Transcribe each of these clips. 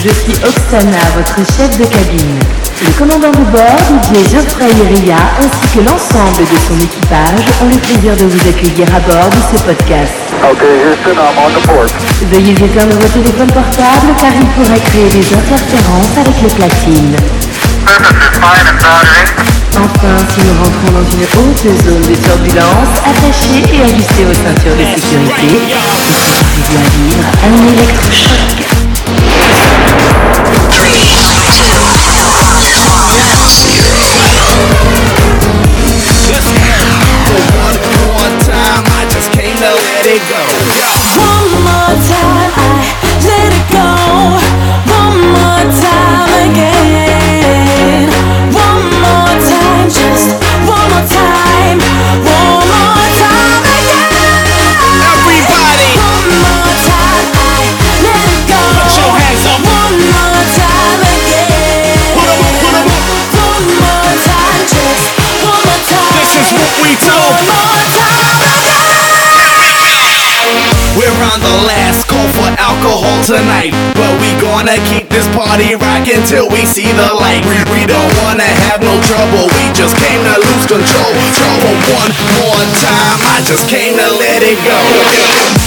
Je suis Oksana, votre chef de cabine. Le commandant de bord, DJ Geoffrey Ria, ainsi que l'ensemble de son équipage ont le plaisir de vous accueillir à bord de ce podcast. Okay, Houston, I'm on the port. Veuillez éteindre vos téléphones portables car il pourrait créer des interférences avec les platines. Enfin, si nous rentrons dans une haute zone de turbulence, attachez et ajustez vos ceintures de sécurité. Et si vous bien vivre un électrochoc. One tonight, but we gonna keep this party rockin' till we see the light. We, we don't wanna have no trouble, we just came to lose control. One more time, I just came to let it go.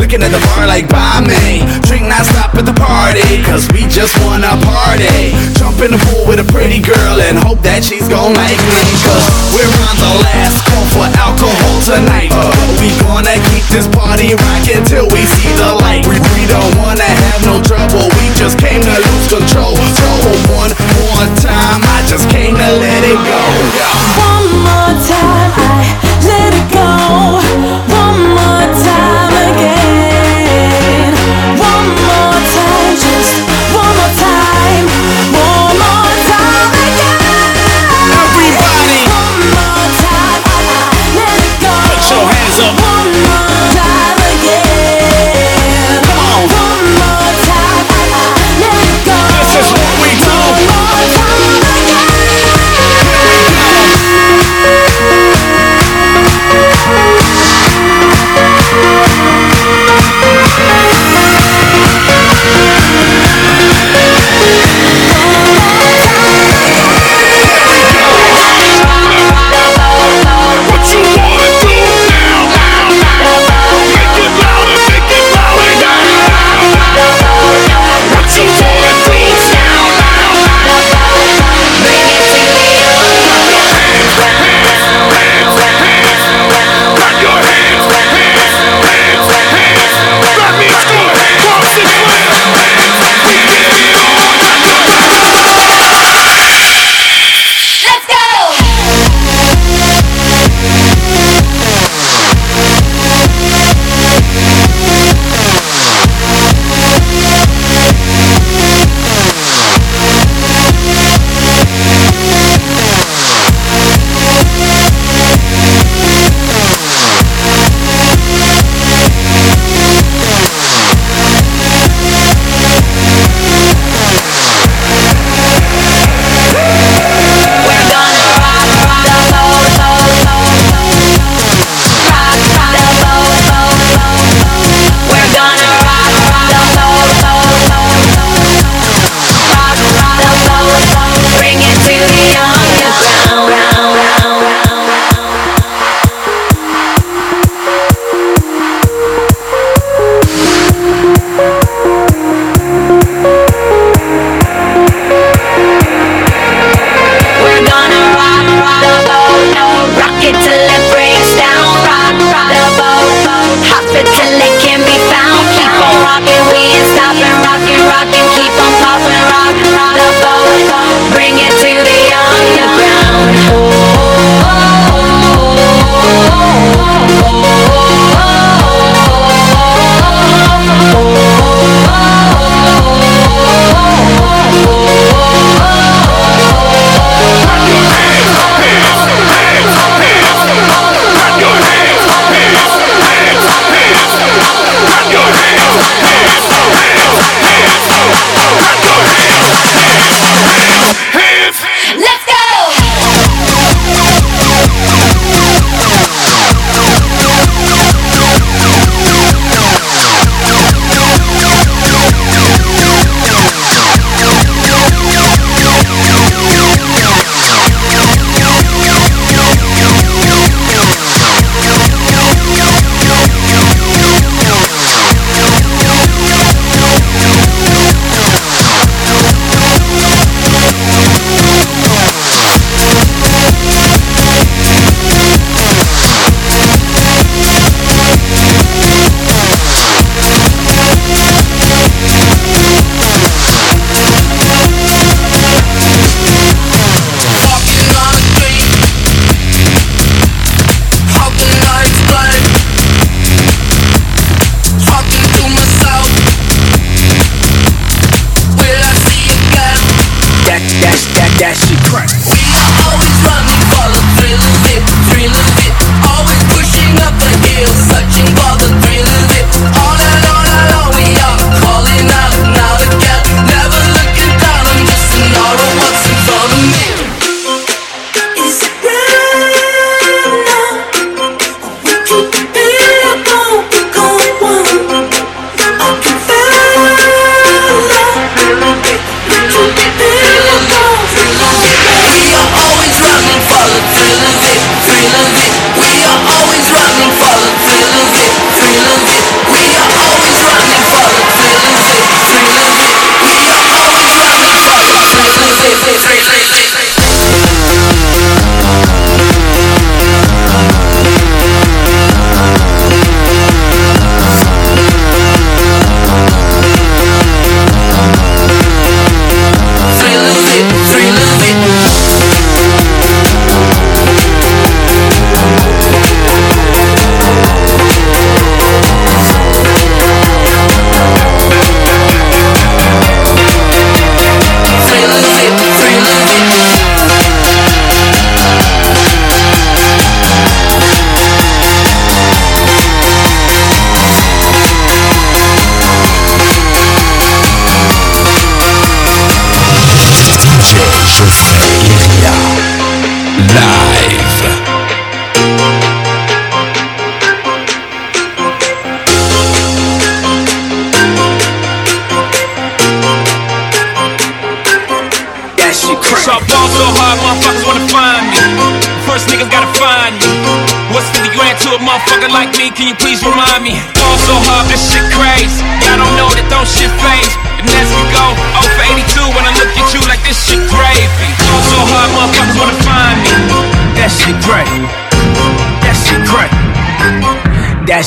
Looking at the bar like buy me. Drink not stop at the party, cause we just wanna party. Jump in the pool with a pretty girl and hope that she's gon' like me. Cause we're on the last call for alcohol tonight. We gonna keep this party rocking till we see the light. We, we don't wanna have no trouble, we just came to lose control. So one more time, I just came to let it go.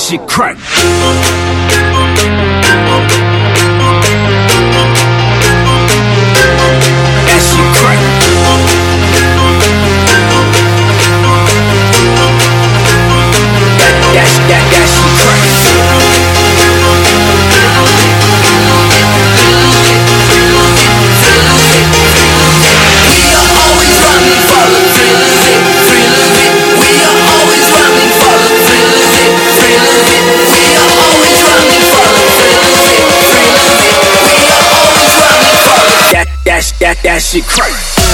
Shit crack. That, that, shit crack.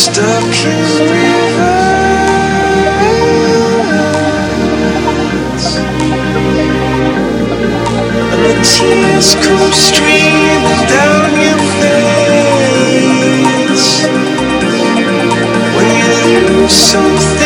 stop reverse And the tears come streaming down your face. When you lose something